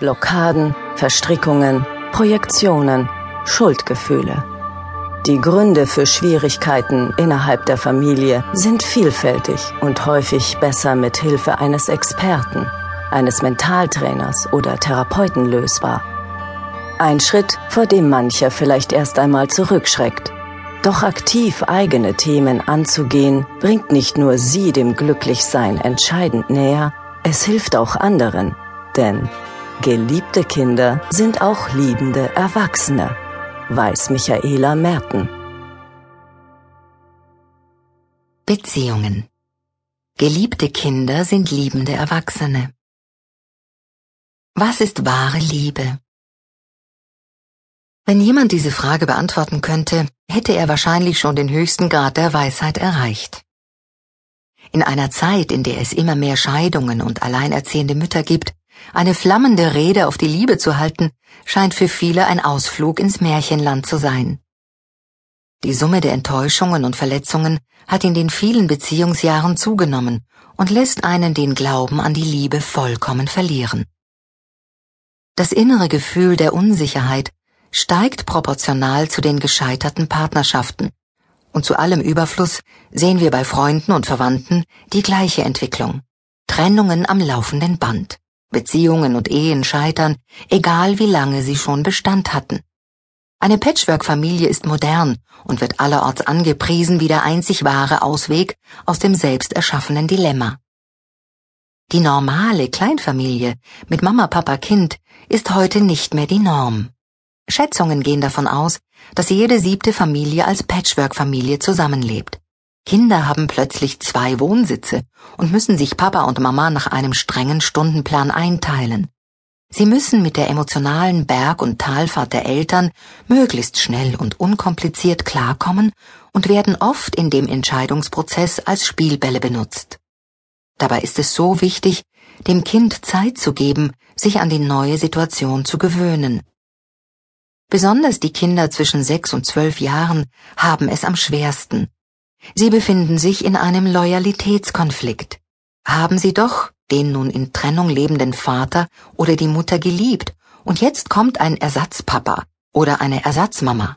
Blockaden, Verstrickungen, Projektionen, Schuldgefühle. Die Gründe für Schwierigkeiten innerhalb der Familie sind vielfältig und häufig besser mit Hilfe eines Experten, eines Mentaltrainers oder Therapeuten lösbar. Ein Schritt, vor dem mancher vielleicht erst einmal zurückschreckt. Doch aktiv eigene Themen anzugehen, bringt nicht nur sie dem Glücklichsein entscheidend näher, es hilft auch anderen. Denn geliebte Kinder sind auch liebende Erwachsene weiß Michaela Merten. Beziehungen. Geliebte Kinder sind liebende Erwachsene. Was ist wahre Liebe? Wenn jemand diese Frage beantworten könnte, hätte er wahrscheinlich schon den höchsten Grad der Weisheit erreicht. In einer Zeit, in der es immer mehr Scheidungen und alleinerziehende Mütter gibt, eine flammende Rede auf die Liebe zu halten, scheint für viele ein Ausflug ins Märchenland zu sein. Die Summe der Enttäuschungen und Verletzungen hat in den vielen Beziehungsjahren zugenommen und lässt einen den Glauben an die Liebe vollkommen verlieren. Das innere Gefühl der Unsicherheit steigt proportional zu den gescheiterten Partnerschaften, und zu allem Überfluss sehen wir bei Freunden und Verwandten die gleiche Entwicklung. Trennungen am laufenden Band. Beziehungen und Ehen scheitern, egal wie lange sie schon Bestand hatten. Eine Patchwork-Familie ist modern und wird allerorts angepriesen wie der einzig wahre Ausweg aus dem selbst erschaffenen Dilemma. Die normale Kleinfamilie mit Mama, Papa, Kind ist heute nicht mehr die Norm. Schätzungen gehen davon aus, dass jede siebte Familie als Patchwork-Familie zusammenlebt. Kinder haben plötzlich zwei Wohnsitze und müssen sich Papa und Mama nach einem strengen Stundenplan einteilen. Sie müssen mit der emotionalen Berg- und Talfahrt der Eltern möglichst schnell und unkompliziert klarkommen und werden oft in dem Entscheidungsprozess als Spielbälle benutzt. Dabei ist es so wichtig, dem Kind Zeit zu geben, sich an die neue Situation zu gewöhnen. Besonders die Kinder zwischen sechs und zwölf Jahren haben es am schwersten, Sie befinden sich in einem Loyalitätskonflikt. Haben Sie doch den nun in Trennung lebenden Vater oder die Mutter geliebt und jetzt kommt ein Ersatzpapa oder eine Ersatzmama.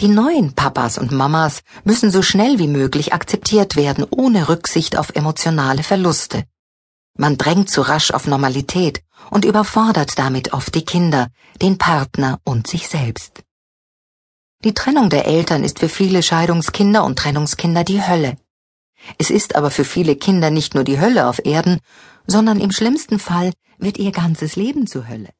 Die neuen Papas und Mamas müssen so schnell wie möglich akzeptiert werden, ohne Rücksicht auf emotionale Verluste. Man drängt zu rasch auf Normalität und überfordert damit oft die Kinder, den Partner und sich selbst. Die Trennung der Eltern ist für viele Scheidungskinder und Trennungskinder die Hölle. Es ist aber für viele Kinder nicht nur die Hölle auf Erden, sondern im schlimmsten Fall wird ihr ganzes Leben zur Hölle.